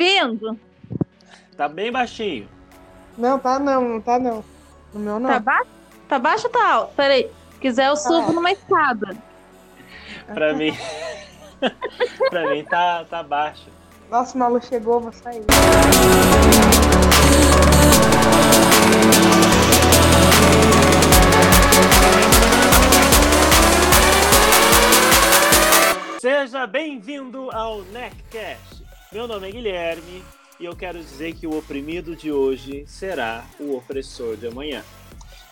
ouvindo? Tá bem baixinho. Não, tá não, não tá não. No meu não. Tá baixo? Tá baixo ou tá alto? Peraí. Se quiser, eu subo numa escada. Pra mim. pra mim tá, tá baixo. Nossa, o Malu chegou, vou sair. Seja bem-vindo ao NECCast. Meu nome é Guilherme e eu quero dizer que o oprimido de hoje será o opressor de amanhã.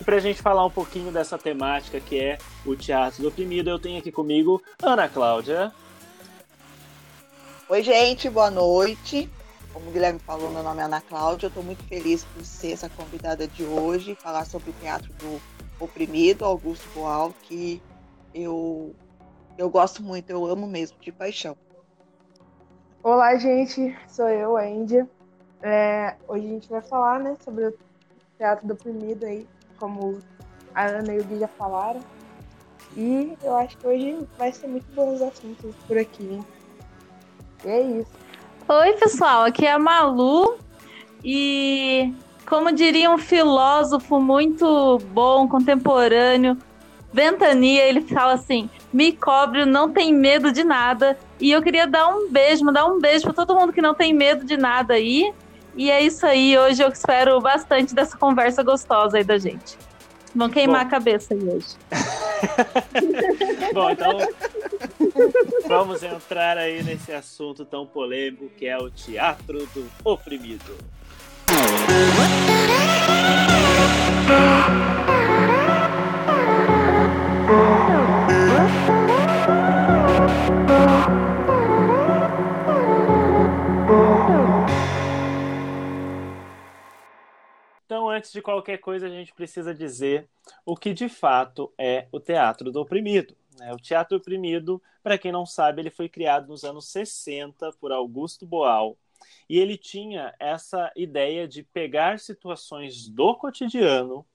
E para a gente falar um pouquinho dessa temática que é o teatro do oprimido, eu tenho aqui comigo Ana Cláudia. Oi, gente, boa noite. Como o Guilherme falou, meu nome é Ana Cláudia. Eu estou muito feliz por ser essa convidada de hoje, falar sobre o teatro do oprimido, Augusto Boal, que eu, eu gosto muito, eu amo mesmo, de paixão. Olá, gente, sou eu, a Índia. É, hoje a gente vai falar né, sobre o teatro do oprimido aí, como a Ana e o Gui já falaram. E eu acho que hoje vai ser muito bons assuntos por aqui. Hein? E é isso. Oi, pessoal, aqui é a Malu e como diria um filósofo muito bom, contemporâneo, Ventania, ele fala assim: "Me cobre, não tem medo de nada". E eu queria dar um beijo, mandar um beijo para todo mundo que não tem medo de nada aí. E é isso aí, hoje eu espero bastante dessa conversa gostosa aí da gente. Vão queimar Bom. a cabeça aí hoje. Bom, então vamos entrar aí nesse assunto tão polêmico que é o teatro do oprimido. Antes de qualquer coisa, a gente precisa dizer o que de fato é o teatro do oprimido. Né? O teatro oprimido, para quem não sabe, ele foi criado nos anos 60 por Augusto Boal. E ele tinha essa ideia de pegar situações do cotidiano,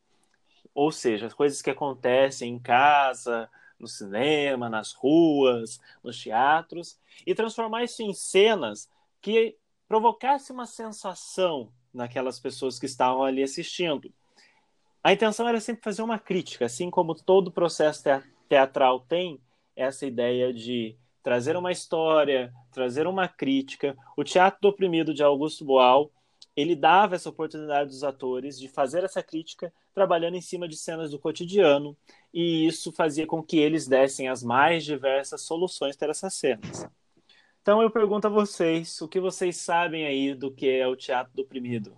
ou seja, coisas que acontecem em casa, no cinema, nas ruas, nos teatros, e transformar isso em cenas que provocasse uma sensação naquelas pessoas que estavam ali assistindo. A intenção era sempre fazer uma crítica, assim como todo processo teatral tem essa ideia de trazer uma história, trazer uma crítica. O Teatro do Oprimido de Augusto Boal, ele dava essa oportunidade dos atores de fazer essa crítica trabalhando em cima de cenas do cotidiano, e isso fazia com que eles dessem as mais diversas soluções para essas cenas. Então eu pergunto a vocês, o que vocês sabem aí do que é o teatro do oprimido?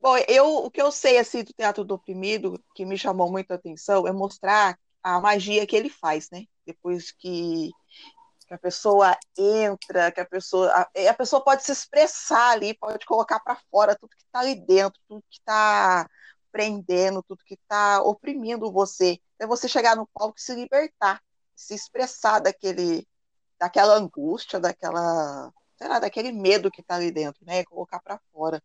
Bom, eu, o que eu sei assim do teatro do oprimido, que me chamou muita atenção, é mostrar a magia que ele faz, né? Depois que, que a pessoa entra, que a pessoa a, a pessoa pode se expressar ali, pode colocar para fora tudo que está ali dentro, tudo que está prendendo, tudo que está oprimindo você. É você chegar no palco e se libertar, se expressar daquele daquela angústia, daquela, sei lá, daquele medo que está ali dentro, né? Colocar para fora,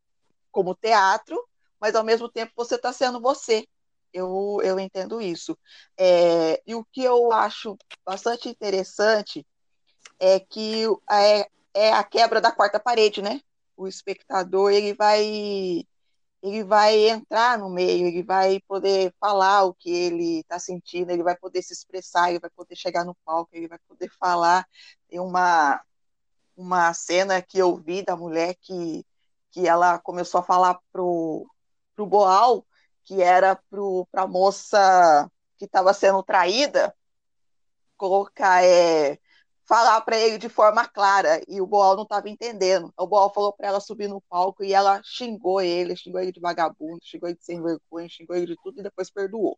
como teatro, mas ao mesmo tempo você está sendo você. Eu, eu entendo isso. É, e o que eu acho bastante interessante é que é, é a quebra da quarta parede, né? O espectador ele vai ele vai entrar no meio, ele vai poder falar o que ele está sentindo, ele vai poder se expressar, ele vai poder chegar no palco, ele vai poder falar. Tem uma, uma cena que eu vi da mulher que, que ela começou a falar pro, pro Boal, que era para a moça que estava sendo traída, colocar é, falar para ele de forma clara e o Boal não estava entendendo. O Boal falou para ela subir no palco e ela xingou ele, xingou ele de vagabundo, xingou ele de sem vergonha, xingou ele de tudo e depois perdoou.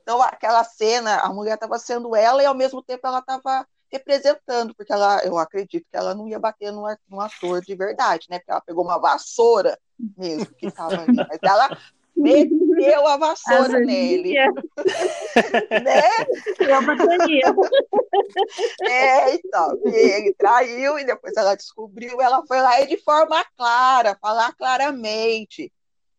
Então, aquela cena, a mulher estava sendo ela e ao mesmo tempo ela estava representando, porque ela, eu acredito que ela não ia bater num, num ator de verdade, né? Porque ela pegou uma vassoura mesmo que estava ali, mas ela meteu a vassoura nele. né? Eu bateria. É, então, ele traiu e depois ela descobriu, ela foi lá e de forma clara, falar claramente.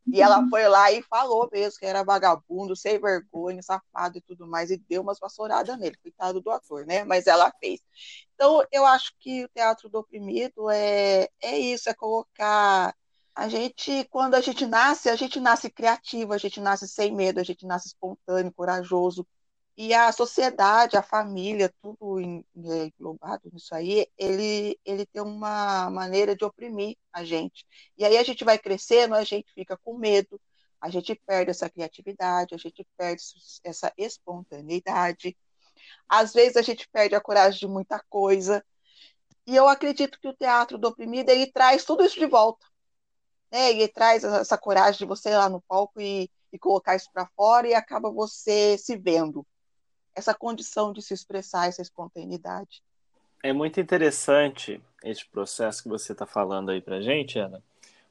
E ela foi lá e falou mesmo que era vagabundo, sem vergonha, safado e tudo mais, e deu umas vassouradas nele, coitado do ator, né? Mas ela fez. Então, eu acho que o teatro do oprimido é, é isso, é colocar. A gente, quando a gente nasce, a gente nasce criativo, a gente nasce sem medo, a gente nasce espontâneo, corajoso, e a sociedade, a família, tudo é, englobado nisso aí, ele, ele tem uma maneira de oprimir a gente. E aí a gente vai crescendo, a gente fica com medo, a gente perde essa criatividade, a gente perde essa espontaneidade. Às vezes a gente perde a coragem de muita coisa. E eu acredito que o teatro do oprimido ele traz tudo isso de volta. Né? Traz essa coragem de você ir lá no palco e, e colocar isso para fora e acaba você se vendo essa condição de se expressar, essa espontaneidade. É muito interessante esse processo que você está falando aí para gente, Ana,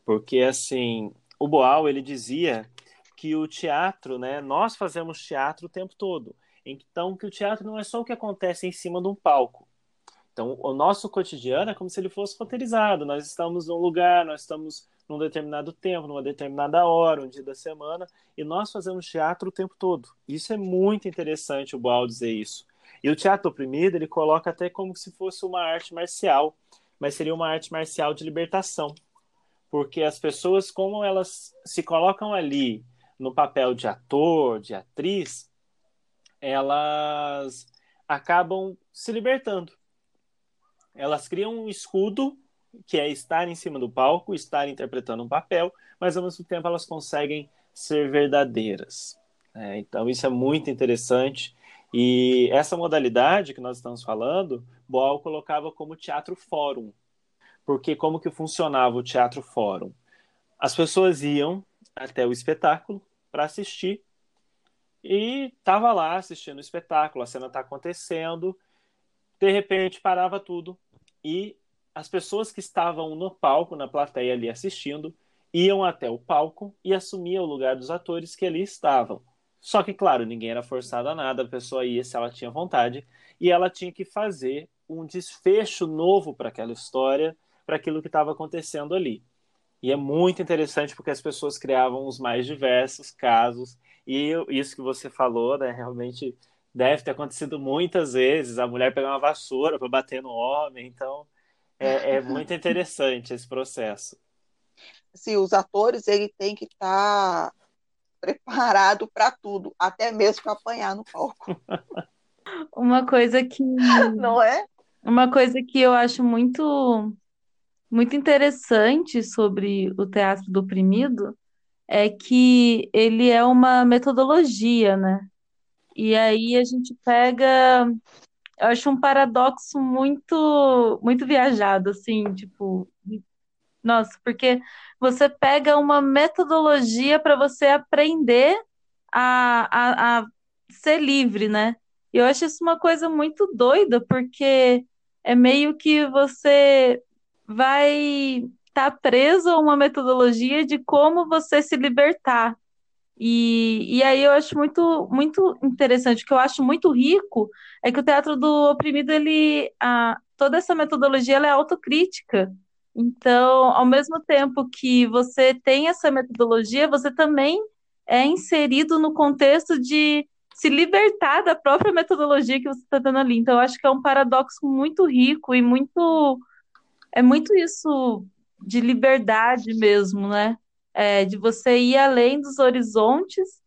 porque assim o Boal ele dizia que o teatro, né, nós fazemos teatro o tempo todo. Então que o teatro não é só o que acontece em cima de um palco. Então o nosso cotidiano é como se ele fosse roteirizado. Nós estamos num lugar, nós estamos num determinado tempo, numa determinada hora, um dia da semana, e nós fazemos teatro o tempo todo. Isso é muito interessante o Boal dizer isso. E o teatro oprimido, ele coloca até como se fosse uma arte marcial, mas seria uma arte marcial de libertação. Porque as pessoas, como elas se colocam ali no papel de ator, de atriz, elas acabam se libertando. Elas criam um escudo que é estar em cima do palco, estar interpretando um papel, mas ao mesmo tempo elas conseguem ser verdadeiras. É, então isso é muito interessante. E essa modalidade que nós estamos falando, Boal colocava como teatro fórum. Porque como que funcionava o teatro fórum? As pessoas iam até o espetáculo para assistir e estava lá assistindo o espetáculo, a cena está acontecendo, de repente parava tudo e as pessoas que estavam no palco, na plateia ali assistindo, iam até o palco e assumiam o lugar dos atores que ali estavam. Só que, claro, ninguém era forçado a nada, a pessoa ia se ela tinha vontade, e ela tinha que fazer um desfecho novo para aquela história, para aquilo que estava acontecendo ali. E é muito interessante porque as pessoas criavam os mais diversos casos, e isso que você falou, né, realmente deve ter acontecido muitas vezes, a mulher pegar uma vassoura para bater no homem, então é, é muito interessante esse processo. Sim, os atores ele tem que estar tá preparado para tudo, até mesmo para apanhar no palco. Uma coisa que não é? Uma coisa que eu acho muito muito interessante sobre o teatro do oprimido é que ele é uma metodologia, né? E aí a gente pega eu acho um paradoxo muito muito viajado, assim, tipo, nossa, porque você pega uma metodologia para você aprender a, a, a ser livre, né? E eu acho isso uma coisa muito doida, porque é meio que você vai estar tá preso a uma metodologia de como você se libertar. E, e aí eu acho muito, muito interessante, o que eu acho muito rico é que o teatro do oprimido, ele, a, toda essa metodologia ela é autocrítica. Então, ao mesmo tempo que você tem essa metodologia, você também é inserido no contexto de se libertar da própria metodologia que você está dando ali. Então, eu acho que é um paradoxo muito rico e muito. É muito isso de liberdade mesmo, né? É, de você ir além dos horizontes.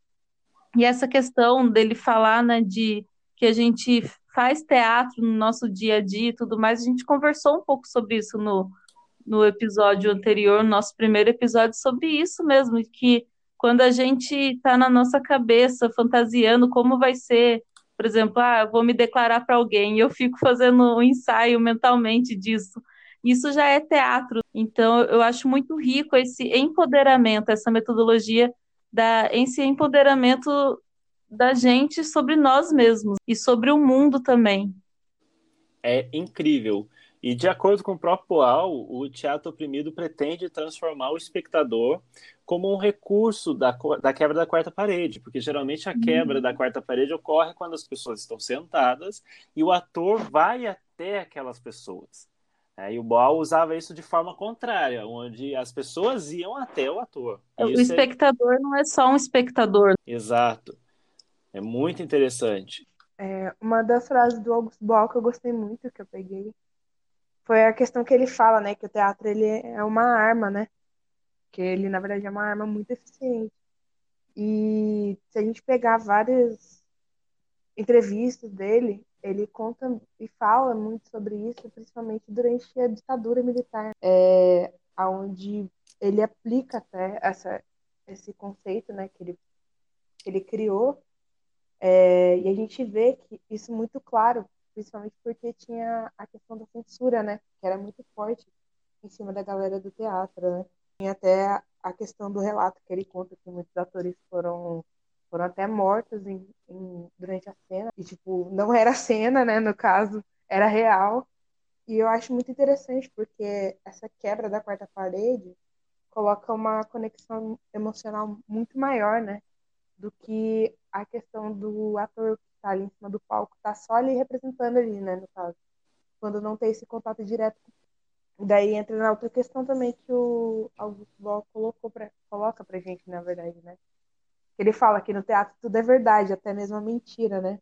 E essa questão dele falar, né, de que a gente faz teatro no nosso dia a dia e tudo mais, a gente conversou um pouco sobre isso no, no episódio anterior, no nosso primeiro episódio, sobre isso mesmo, que quando a gente está na nossa cabeça fantasiando como vai ser, por exemplo, ah, vou me declarar para alguém, eu fico fazendo um ensaio mentalmente disso isso já é teatro. Então, eu acho muito rico esse empoderamento, essa metodologia da esse empoderamento da gente sobre nós mesmos e sobre o mundo também. É incrível. E de acordo com o próprio Poal, o teatro oprimido pretende transformar o espectador como um recurso da, da quebra da quarta parede, porque geralmente a quebra uhum. da quarta parede ocorre quando as pessoas estão sentadas e o ator vai até aquelas pessoas. É, e o Boal usava isso de forma contrária, onde as pessoas iam até o ator. O isso espectador é... não é só um espectador. Exato. É muito interessante. É, uma das frases do Augusto Boal que eu gostei muito, que eu peguei, foi a questão que ele fala, né? Que o teatro ele é uma arma, né? Que ele, na verdade, é uma arma muito eficiente. E se a gente pegar várias entrevistas dele, ele conta e fala muito sobre isso, principalmente durante a ditadura militar, é, onde ele aplica até essa, esse conceito né, que, ele, que ele criou. É, e a gente vê que isso muito claro, principalmente porque tinha a questão da censura, né, que era muito forte em cima da galera do teatro. Né? Tinha até a questão do relato que ele conta que muitos atores foram foram até mortos em, em, durante a cena. E, tipo, não era cena, né? No caso, era real. E eu acho muito interessante, porque essa quebra da quarta parede coloca uma conexão emocional muito maior, né? Do que a questão do ator que está ali em cima do palco, tá só ali representando ali, né? No caso. Quando não tem esse contato direto Daí entra na outra questão também que o Augusto Boal colocou pra, coloca pra gente, na verdade, né? Ele fala que no teatro tudo é verdade, até mesmo a mentira, né?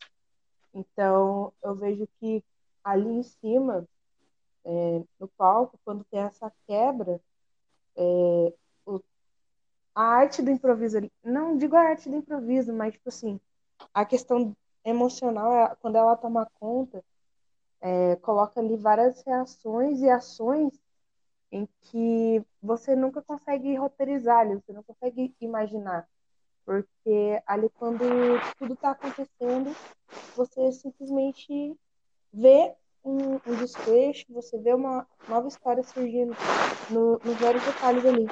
Então, eu vejo que ali em cima, é, no palco, quando tem essa quebra, é, o, a arte do improviso, não digo a arte do improviso, mas, tipo assim, a questão emocional, quando ela toma conta, é, coloca ali várias reações e ações em que você nunca consegue roteirizar, você não consegue imaginar. Porque ali, quando tudo está acontecendo, você simplesmente vê um, um, desfecho, você vê uma nova história surgindo no, nos vários detalhes ali.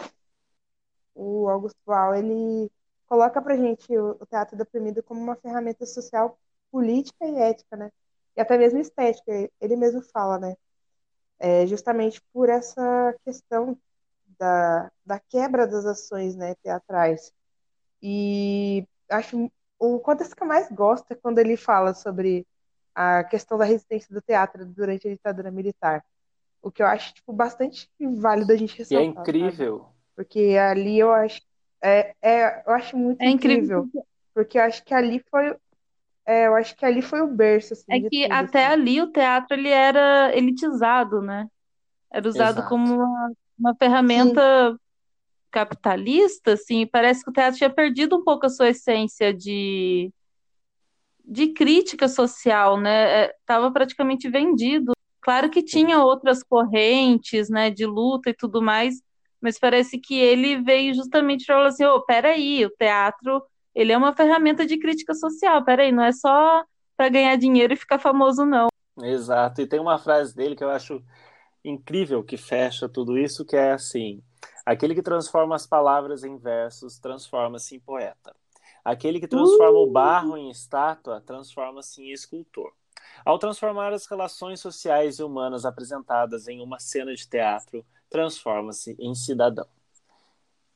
O Augusto Val, ele coloca pra gente o, o teatro deprimido como uma ferramenta social, política e ética, né? e até mesmo estética, ele mesmo fala, né? É justamente por essa questão da, da quebra das ações né, teatrais. E acho o quanto que eu mais gosto é quando ele fala sobre a questão da resistência do teatro durante a ditadura militar. O que eu acho tipo, bastante válido a gente ressaltar. E é incrível. Sabe? Porque ali eu acho. É, é, eu acho muito é incrível, incrível. Porque eu acho que ali foi é, eu acho que ali foi o berço, assim, É que tudo, até assim. ali o teatro ele era elitizado, né? Era usado Exato. como uma, uma ferramenta capitalista, assim, parece que o teatro tinha perdido um pouco a sua essência de, de crítica social, né? É, Tava praticamente vendido. Claro que tinha outras correntes, né, de luta e tudo mais, mas parece que ele veio justamente para falar assim, ô, peraí, o teatro ele é uma ferramenta de crítica social. Peraí, não é só para ganhar dinheiro e ficar famoso, não. Exato. E tem uma frase dele que eu acho incrível que fecha tudo isso, que é assim: aquele que transforma as palavras em versos transforma-se em poeta. Aquele que transforma uh! o barro em estátua transforma-se em escultor. Ao transformar as relações sociais e humanas apresentadas em uma cena de teatro, transforma-se em cidadão.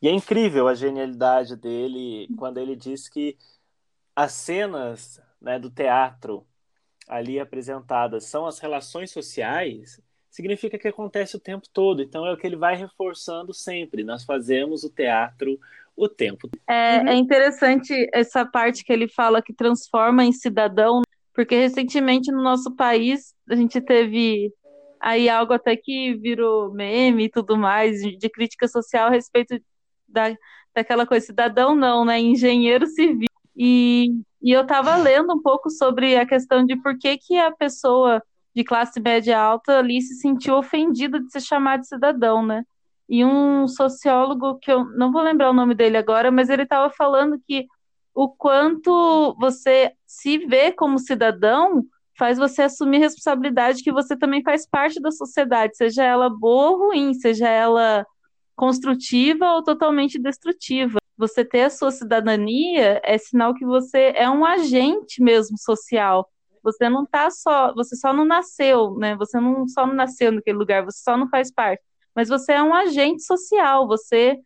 E é incrível a genialidade dele quando ele diz que as cenas né, do teatro ali apresentadas são as relações sociais, significa que acontece o tempo todo. Então é o que ele vai reforçando sempre. Nós fazemos o teatro o tempo. É, uhum. é interessante essa parte que ele fala que transforma em cidadão, porque recentemente no nosso país a gente teve aí algo até que virou meme e tudo mais de crítica social a respeito da, daquela coisa, cidadão não, né? Engenheiro civil. E, e eu estava lendo um pouco sobre a questão de por que, que a pessoa de classe média alta ali se sentiu ofendida de ser chamada de cidadão, né? E um sociólogo, que eu não vou lembrar o nome dele agora, mas ele estava falando que o quanto você se vê como cidadão faz você assumir responsabilidade que você também faz parte da sociedade, seja ela boa ou ruim, seja ela construtiva ou totalmente destrutiva. Você ter a sua cidadania é sinal que você é um agente mesmo social. Você não tá só, você só não nasceu, né? Você não só não nasceu naquele lugar, você só não faz parte, mas você é um agente social, você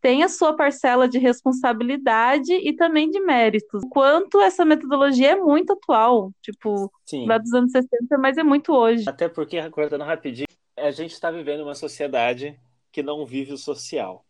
tem a sua parcela de responsabilidade e também de méritos. Quanto essa metodologia é muito atual, tipo, Sim. lá dos anos 60, mas é muito hoje. Até porque, recordando rapidinho, a gente está vivendo uma sociedade que não vive o social.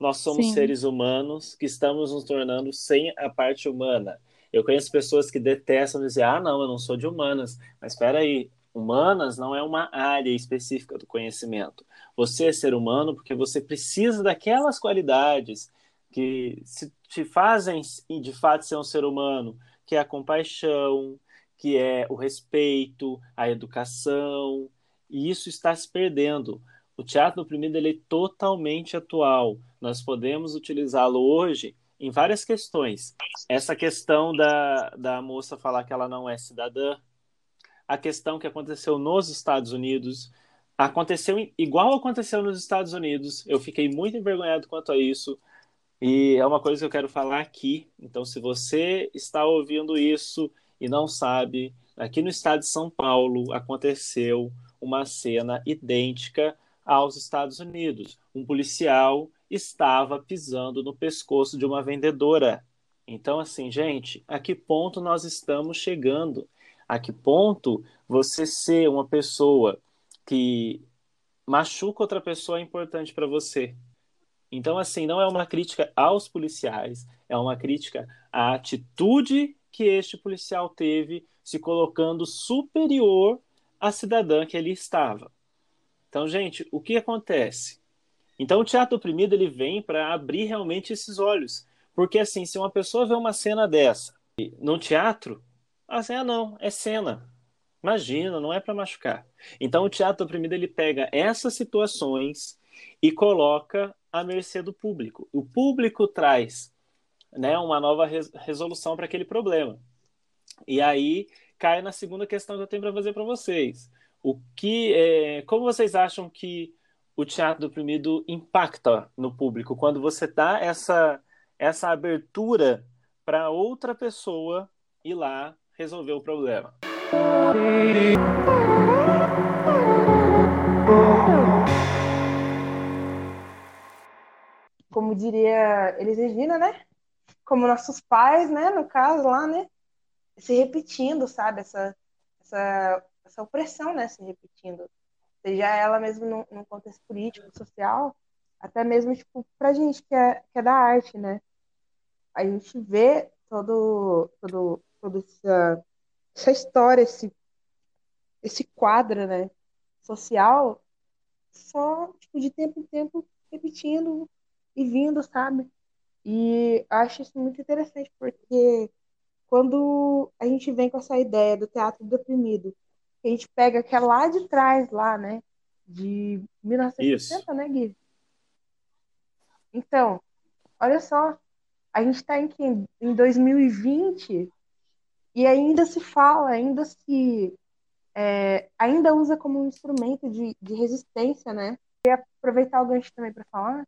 Nós somos Sim. seres humanos que estamos nos tornando sem a parte humana. Eu conheço pessoas que detestam dizer, ah, não, eu não sou de humanas. Mas espera aí, humanas não é uma área específica do conhecimento. Você é ser humano porque você precisa daquelas qualidades que te fazem, de fato, ser um ser humano, que é a compaixão, que é o respeito, a educação, e isso está se perdendo. O teatro oprimido ele é totalmente atual. Nós podemos utilizá-lo hoje em várias questões. Essa questão da, da moça falar que ela não é cidadã, a questão que aconteceu nos Estados Unidos, aconteceu igual aconteceu nos Estados Unidos. Eu fiquei muito envergonhado quanto a isso. E é uma coisa que eu quero falar aqui. Então, se você está ouvindo isso e não sabe, aqui no estado de São Paulo aconteceu uma cena idêntica aos Estados Unidos. Um policial estava pisando no pescoço de uma vendedora. Então, assim, gente, a que ponto nós estamos chegando? A que ponto você ser uma pessoa que machuca outra pessoa é importante para você? Então, assim, não é uma crítica aos policiais, é uma crítica à atitude que este policial teve se colocando superior à cidadã que ele estava. Então, gente, o que acontece? Então, o teatro oprimido ele vem para abrir realmente esses olhos. Porque, assim, se uma pessoa vê uma cena dessa no teatro, assim, ah, não, é cena. Imagina, não é para machucar. Então, o teatro oprimido ele pega essas situações e coloca à mercê do público. O público traz né, uma nova resolução para aquele problema. E aí cai na segunda questão que eu tenho para fazer para vocês. O que, é, como vocês acham que o teatro oprimido impacta no público quando você dá essa essa abertura para outra pessoa ir lá resolver o problema? Como diria Elis Regina, né? Como nossos pais, né? No caso lá, né? Se repetindo, sabe? Essa, essa essa opressão né, se repetindo, seja ela mesmo num, contexto político, social, até mesmo tipo, para gente que é, que é da arte, né? A gente vê todo, todo, toda essa, essa história, esse, esse quadro né, social, só tipo, de tempo em tempo repetindo e vindo, sabe? E acho isso muito interessante, porque quando a gente vem com essa ideia do teatro deprimido, a gente pega que é lá de trás, lá, né? De 1960, Isso. né, Gui? Então, olha só, a gente está em, em 2020 e ainda se fala, ainda se é, ainda usa como um instrumento de, de resistência, né? E aproveitar o gancho também para falar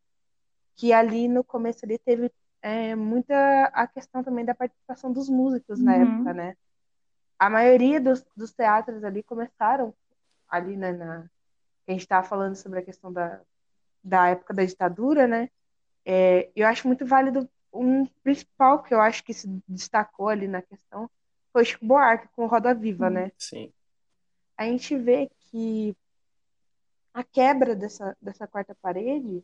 que ali no começo ali teve é, muita a questão também da participação dos músicos uhum. na época, né? A maioria dos, dos teatros ali começaram ali né, na a gente estava falando sobre a questão da, da época da ditadura, né? É, eu acho muito válido um principal que eu acho que se destacou ali na questão foi Chico Buarque com Roda Viva, hum, né? Sim. A gente vê que a quebra dessa, dessa quarta parede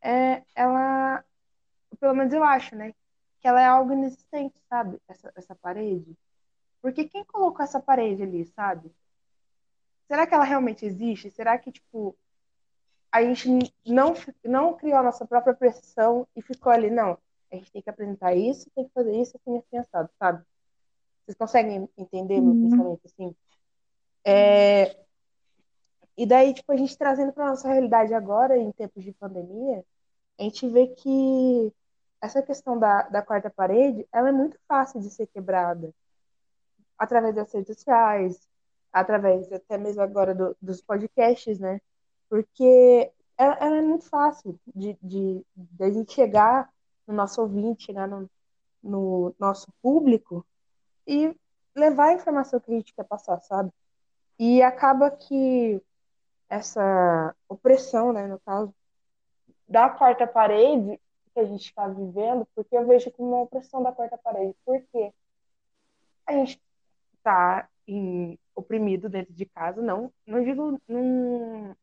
é ela pelo menos eu acho, né? Que ela é algo inexistente, sabe? Essa, essa parede. Porque quem colocou essa parede ali, sabe? Será que ela realmente existe? Será que, tipo, a gente não, não criou a nossa própria pressão e ficou ali, não, a gente tem que apresentar isso, tem que fazer isso, assim, assim, assado, sabe? Vocês conseguem entender meu uhum. pensamento, assim? É... E daí, tipo, a gente trazendo para nossa realidade agora, em tempos de pandemia, a gente vê que essa questão da, da quarta parede, ela é muito fácil de ser quebrada através das redes sociais, através até mesmo agora do, dos podcasts, né? Porque ela, ela, é muito fácil de, de, de a gente chegar no nosso ouvinte, chegar no, no nosso público e levar a informação que a gente quer passar, sabe? E acaba que essa opressão, né, no caso, da quarta parede que a gente está vivendo, porque eu vejo como uma opressão da quarta parede. Por quê? A gente está oprimido dentro de casa, não, não digo num,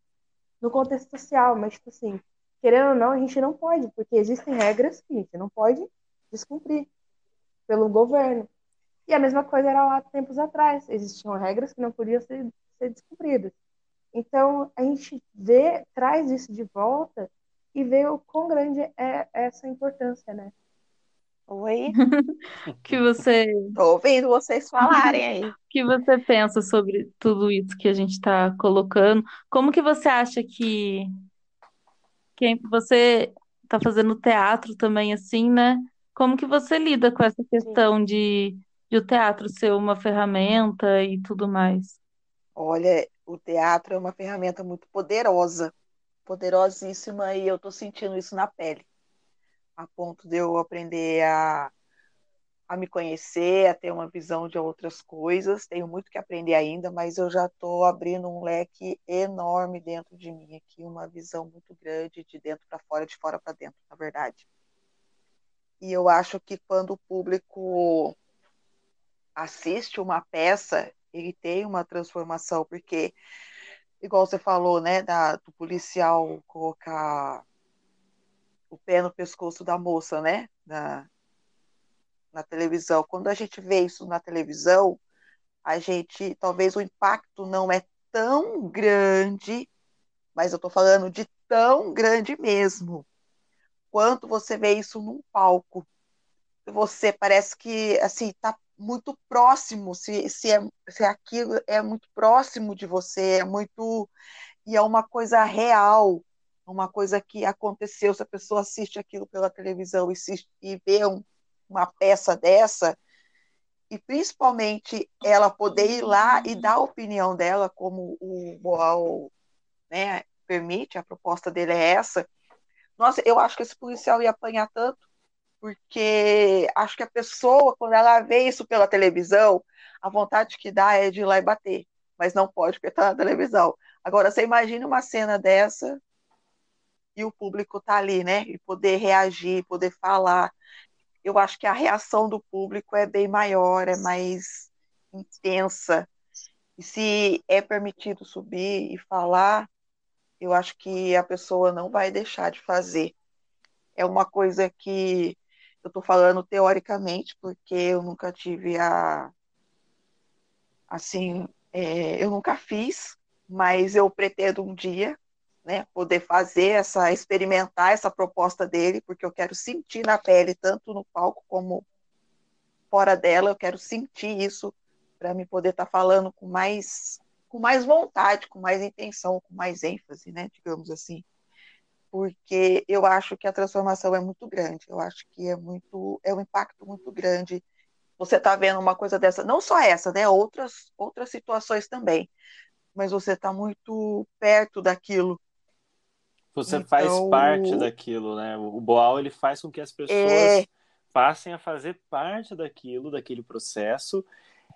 no contexto social, mas tipo assim, querendo ou não, a gente não pode, porque existem regras que a gente não pode descumprir pelo governo. E a mesma coisa era lá tempos atrás, existiam regras que não podiam ser, ser descumpridas. Então, a gente vê, traz isso de volta e vê o quão grande é essa importância, né? Oi? que você. Tô ouvindo vocês falarem aí. que você pensa sobre tudo isso que a gente está colocando? Como que você acha que quem você está fazendo teatro também assim, né? Como que você lida com essa questão de, de o teatro ser uma ferramenta e tudo mais? Olha, o teatro é uma ferramenta muito poderosa, poderosíssima, e eu estou sentindo isso na pele, a ponto de eu aprender a, a me conhecer, a ter uma visão de outras coisas. Tenho muito que aprender ainda, mas eu já estou abrindo um leque enorme dentro de mim aqui, uma visão muito grande de dentro para fora, de fora para dentro, na verdade. E eu acho que quando o público assiste uma peça, ele tem uma transformação, porque, igual você falou, né, da, do policial colocar o pé no pescoço da moça, né, na, na televisão. Quando a gente vê isso na televisão, a gente, talvez o impacto não é tão grande, mas eu estou falando de tão grande mesmo, quanto você vê isso num palco. Você parece que, assim, está muito próximo, se, se, é, se aquilo é muito próximo de você, é muito. E é uma coisa real, uma coisa que aconteceu. Se a pessoa assiste aquilo pela televisão e, e vê um, uma peça dessa, e principalmente ela poder ir lá e dar a opinião dela, como o Boal né, permite, a proposta dele é essa. Nossa, eu acho que esse policial ia apanhar tanto porque acho que a pessoa, quando ela vê isso pela televisão, a vontade que dá é de ir lá e bater, mas não pode porque está na televisão. Agora, você imagina uma cena dessa e o público tá ali, né? E poder reagir, poder falar. Eu acho que a reação do público é bem maior, é mais intensa. E se é permitido subir e falar, eu acho que a pessoa não vai deixar de fazer. É uma coisa que eu estou falando teoricamente, porque eu nunca tive a. Assim, é, eu nunca fiz, mas eu pretendo um dia né, poder fazer essa, experimentar essa proposta dele, porque eu quero sentir na pele, tanto no palco como fora dela, eu quero sentir isso para me poder estar tá falando com mais, com mais vontade, com mais intenção, com mais ênfase, né, digamos assim porque eu acho que a transformação é muito grande. Eu acho que é muito, é um impacto muito grande. Você está vendo uma coisa dessa, não só essa, né? Outras, outras situações também. Mas você está muito perto daquilo. Você então, faz parte daquilo, né? O Boal ele faz com que as pessoas é... passem a fazer parte daquilo, daquele processo.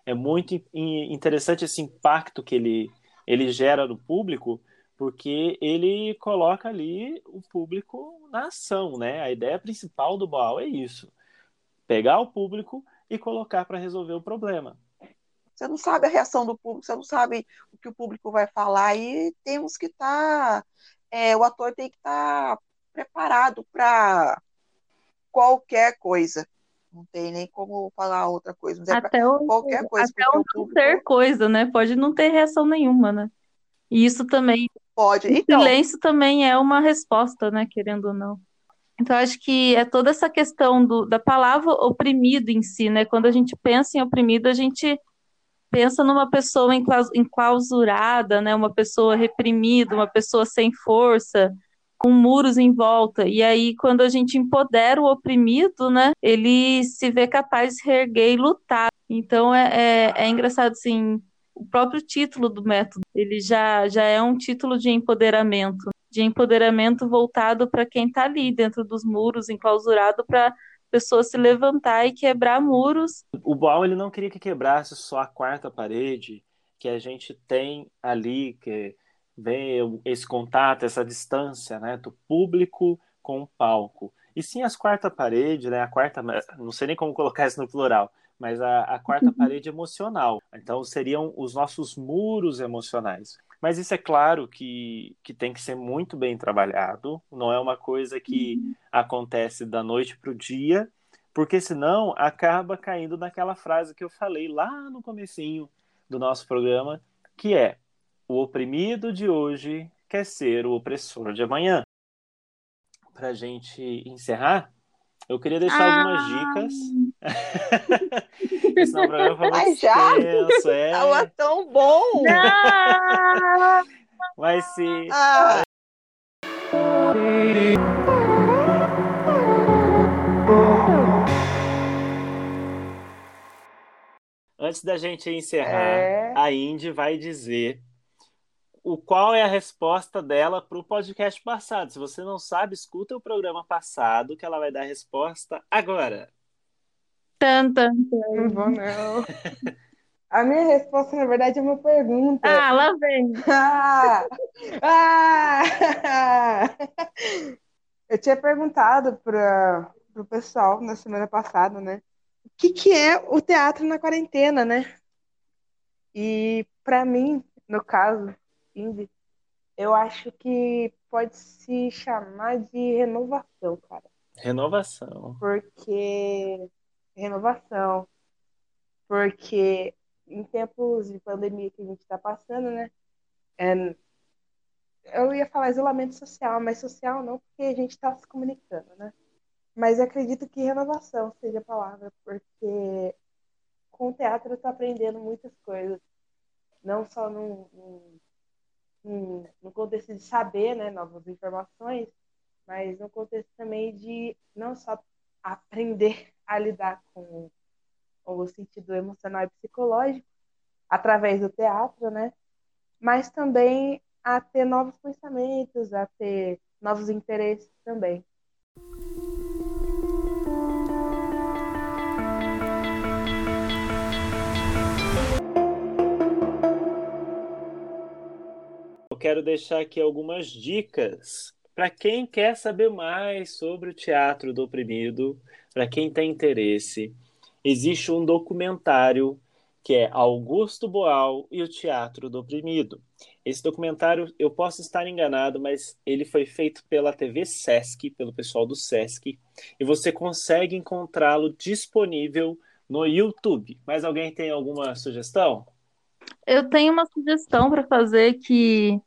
É muito interessante esse impacto que ele, ele gera no público, porque ele coloca ali o público na ação, né? A ideia principal do Baal é isso: pegar o público e colocar para resolver o problema. Você não sabe a reação do público, você não sabe o que o público vai falar, e temos que estar. Tá, é, o ator tem que estar tá preparado para qualquer coisa. Não tem nem como falar outra coisa. É até o, qualquer coisa. Até o não ter coisa, né? Pode não ter reação nenhuma, né? E isso também Pode. O então... silêncio também é uma resposta, né? Querendo ou não. Então, acho que é toda essa questão do, da palavra oprimido em si, né? Quando a gente pensa em oprimido, a gente pensa numa pessoa enclausurada, né? Uma pessoa reprimida, uma pessoa sem força, com muros em volta. E aí, quando a gente empodera o oprimido, né? Ele se vê capaz de reerguer e lutar. Então, é, é, é engraçado, assim, o próprio título do método, ele já, já é um título de empoderamento, de empoderamento voltado para quem está ali dentro dos muros, enclausurado para pessoa se levantar e quebrar muros. O Boal ele não queria que quebrasse só a quarta parede que a gente tem ali, que vem esse contato, essa distância, né, do público com o palco. e sim as quarta parede, né? A quarta, não sei nem como colocar isso no plural, mas a, a quarta uhum. parede emocional. Então seriam os nossos muros emocionais. Mas isso é claro que, que tem que ser muito bem trabalhado, não é uma coisa que uhum. acontece da noite para o dia, porque senão acaba caindo naquela frase que eu falei lá no comecinho do nosso programa, que é o oprimido de hoje quer ser o opressor de amanhã. Para a gente encerrar, eu queria deixar ah. algumas dicas. Programa foi muito já? extenso, é. Tava tão bom! Não. Mas se... Ah. Antes da gente encerrar, é... a Indy vai dizer o qual é a resposta dela para o podcast passado. Se você não sabe, escuta o programa passado que ela vai dar a resposta agora. Tan, tan, tan. Não vou, não. A minha resposta, na verdade, é uma pergunta. Ah, lá vem. ah, ah, eu tinha perguntado para o pessoal na semana passada, né? O que, que é o teatro na quarentena, né? E para mim, no caso, Indy, eu acho que pode se chamar de renovação, cara. Renovação. Porque. Renovação. Porque em tempos de pandemia que a gente está passando, né? É, eu ia falar isolamento social, mas social não, porque a gente está se comunicando, né? Mas acredito que renovação seja a palavra, porque com o teatro eu estou aprendendo muitas coisas. Não só num, num no, no contexto de saber né, novas informações, mas no contexto também de não só aprender a lidar com o sentido emocional e psicológico através do teatro, né? Mas também a ter novos pensamentos, a ter novos interesses também. Quero deixar aqui algumas dicas para quem quer saber mais sobre o teatro do oprimido, para quem tem interesse. Existe um documentário que é Augusto Boal e o Teatro do Oprimido. Esse documentário, eu posso estar enganado, mas ele foi feito pela TV Sesc, pelo pessoal do Sesc, e você consegue encontrá-lo disponível no YouTube. Mas alguém tem alguma sugestão? Eu tenho uma sugestão para fazer que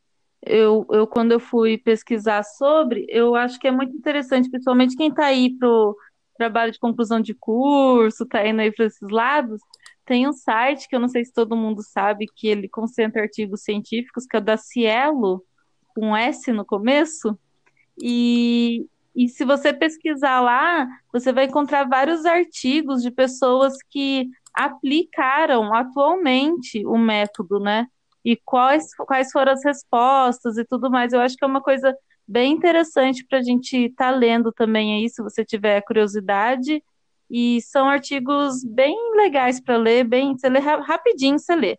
eu, eu quando eu fui pesquisar sobre, eu acho que é muito interessante, principalmente quem está aí para o trabalho de conclusão de curso, está indo aí para esses lados, tem um site que eu não sei se todo mundo sabe, que ele concentra artigos científicos, que é o da Cielo, com um S no começo, e, e se você pesquisar lá, você vai encontrar vários artigos de pessoas que aplicaram atualmente o método, né? E quais, quais foram as respostas e tudo mais. Eu acho que é uma coisa bem interessante para a gente estar tá lendo também aí, se você tiver curiosidade. E são artigos bem legais para ler, bem, você lê rapidinho, você lê.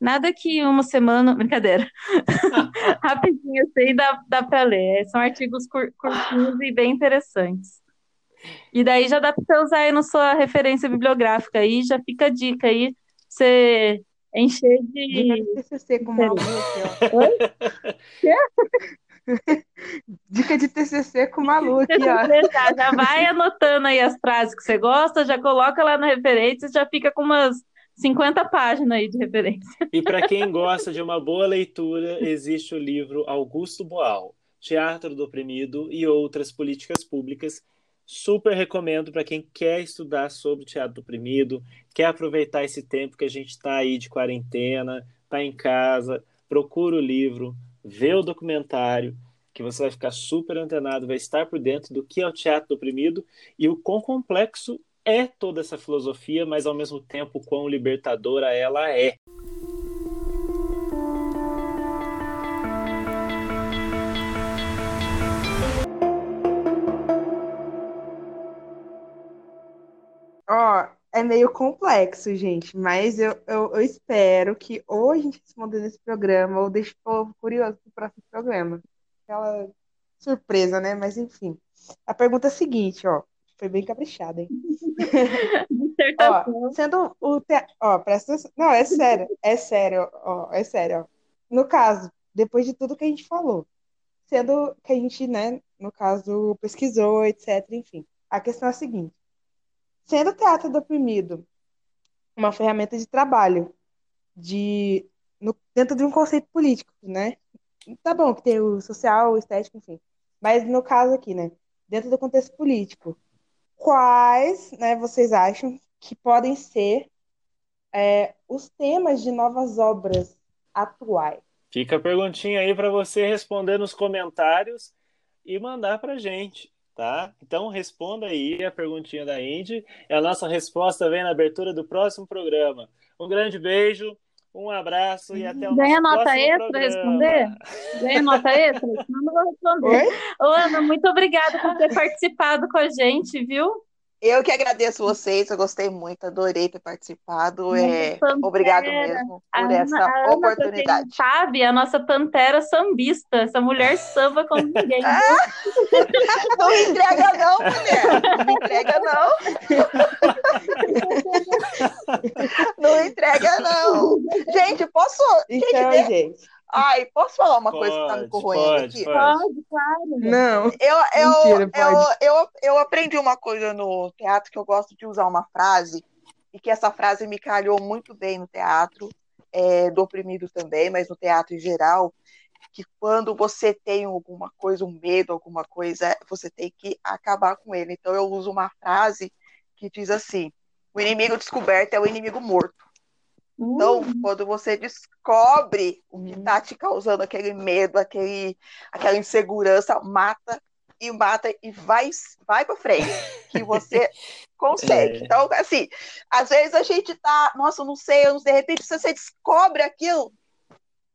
Nada que uma semana, brincadeira. rapidinho assim dá, dá para ler. São artigos cur, curtinhos e bem interessantes. E daí já dá para você usar aí na sua referência bibliográfica aí, já fica a dica aí, você encher de. Dica de TCC com Malu aqui, ó. Oi? Quê? Dica de TCC com Malu aqui, ó. Já, já vai anotando aí as frases que você gosta, já coloca lá na referência, já fica com umas 50 páginas aí de referência. E para quem gosta de uma boa leitura, existe o livro Augusto Boal, Teatro do Oprimido e Outras Políticas Públicas, Super recomendo para quem quer estudar sobre teatro oprimido, quer aproveitar esse tempo que a gente está aí de quarentena, está em casa, procura o livro, vê o documentário, que você vai ficar super antenado, vai estar por dentro do que é o teatro oprimido e o quão complexo é toda essa filosofia, mas ao mesmo tempo quão libertadora ela é. É meio complexo, gente, mas eu, eu, eu espero que ou a gente responda nesse programa ou deixe o povo curioso pro próximo programa. Aquela surpresa, né? Mas enfim. A pergunta é a seguinte, ó. Foi bem caprichada, hein? ó, sendo o te... ó, presta atenção. Não, é sério, é sério, ó, é sério, ó. No caso, depois de tudo que a gente falou, sendo que a gente, né, no caso, pesquisou, etc, enfim. A questão é a seguinte: sendo o teatro do oprimido uma ferramenta de trabalho de no, dentro de um conceito político, né? Tá bom que tem o social, o estético, enfim. Mas no caso aqui, né? Dentro do contexto político, quais, né, vocês acham que podem ser é, os temas de novas obras atuais? Fica a perguntinha aí para você responder nos comentários e mandar para gente, tá? Então responda aí a perguntinha da Indy. E a nossa resposta vem na abertura do próximo programa. Um grande beijo. Um abraço e até o Ganha nosso nota extra programa. responder? Ganha nota extra? Não vou responder. Oi? Ô, Ana, muito obrigada por ter participado com a gente, viu? Eu que agradeço vocês, eu gostei muito, adorei ter participado. É, obrigado mesmo por Ana, essa Ana, pra quem oportunidade. sabe, a nossa pantera sambista. Essa mulher samba como ninguém. Ah? Não me entrega, não, mulher. Não me entrega, não. Não entrega, não. Gente, posso. Então, Gente, gente. Ai, posso falar uma coisa que tá me Pode, corroendo pode, aqui? pode. Pode, claro. Não. Eu, eu, Mentira, eu, pode. eu, eu aprendi uma coisa no teatro que eu gosto de usar uma frase, e que essa frase me calhou muito bem no teatro, é, do oprimido também, mas no teatro em geral, que quando você tem alguma coisa, um medo, alguma coisa, você tem que acabar com ele. Então eu uso uma frase que diz assim: o inimigo descoberto é o inimigo morto. Então, Hum, quando você descobre o que está te causando aquele medo, aquele, aquela insegurança, mata e mata e vai, vai para frente, que você consegue. É. Então, assim, às vezes a gente tá, nossa, não sei, eu de repente se você descobre aquilo,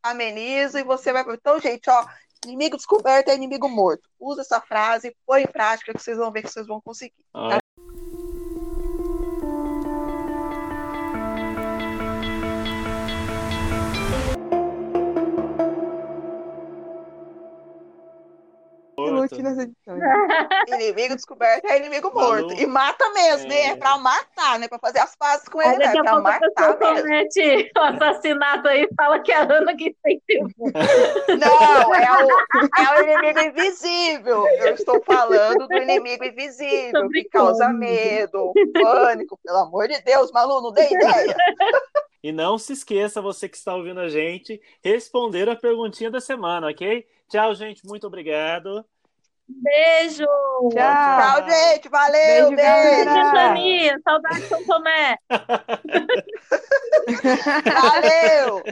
ameniza e você vai. Então, gente, ó, inimigo descoberto é inimigo morto. Usa essa frase, põe em prática que vocês vão ver que vocês vão conseguir. Ó, Lute nas edições. Inimigo descoberto é inimigo morto. Malu. E mata mesmo, né? É. É pra matar, né? Pra fazer as pazes com ele, né? Pra matar mesmo. o assassinato aí fala que é a Ana que incentivou. Não, é o, é o inimigo invisível. Eu estou falando do inimigo invisível, que causa medo, pânico. Pelo amor de Deus, Malu, não dê ideia. E não se esqueça, você que está ouvindo a gente, responder a perguntinha da semana, ok? Tchau, gente. Muito obrigado. Beijo! Tchau. Tchau, gente. Valeu, Beijo, beijo. galera. Ventania, saudade de São Tomé. Valeu.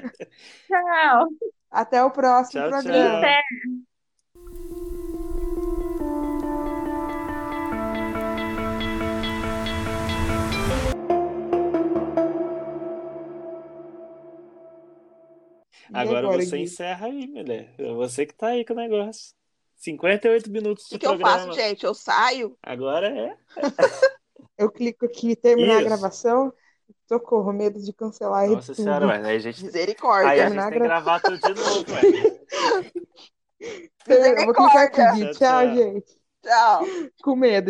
Tchau. Até o próximo Tchau, programa. tchau. Até. E Agora, você encerra aí, mulher. É você que tá aí com o negócio. 58 minutos O de que, que eu programa. faço, gente? Eu saio. Agora é. Eu clico aqui terminar a Isso. gravação. Socorro, medo de cancelar e Nossa tudo. senhora, mas aí a gente, aí Misericórdia. a gente Terminar tem que a gravar tudo de novo, ué. Eu vou clicar aqui, Tchau, tchau. gente. Tchau. Com medo.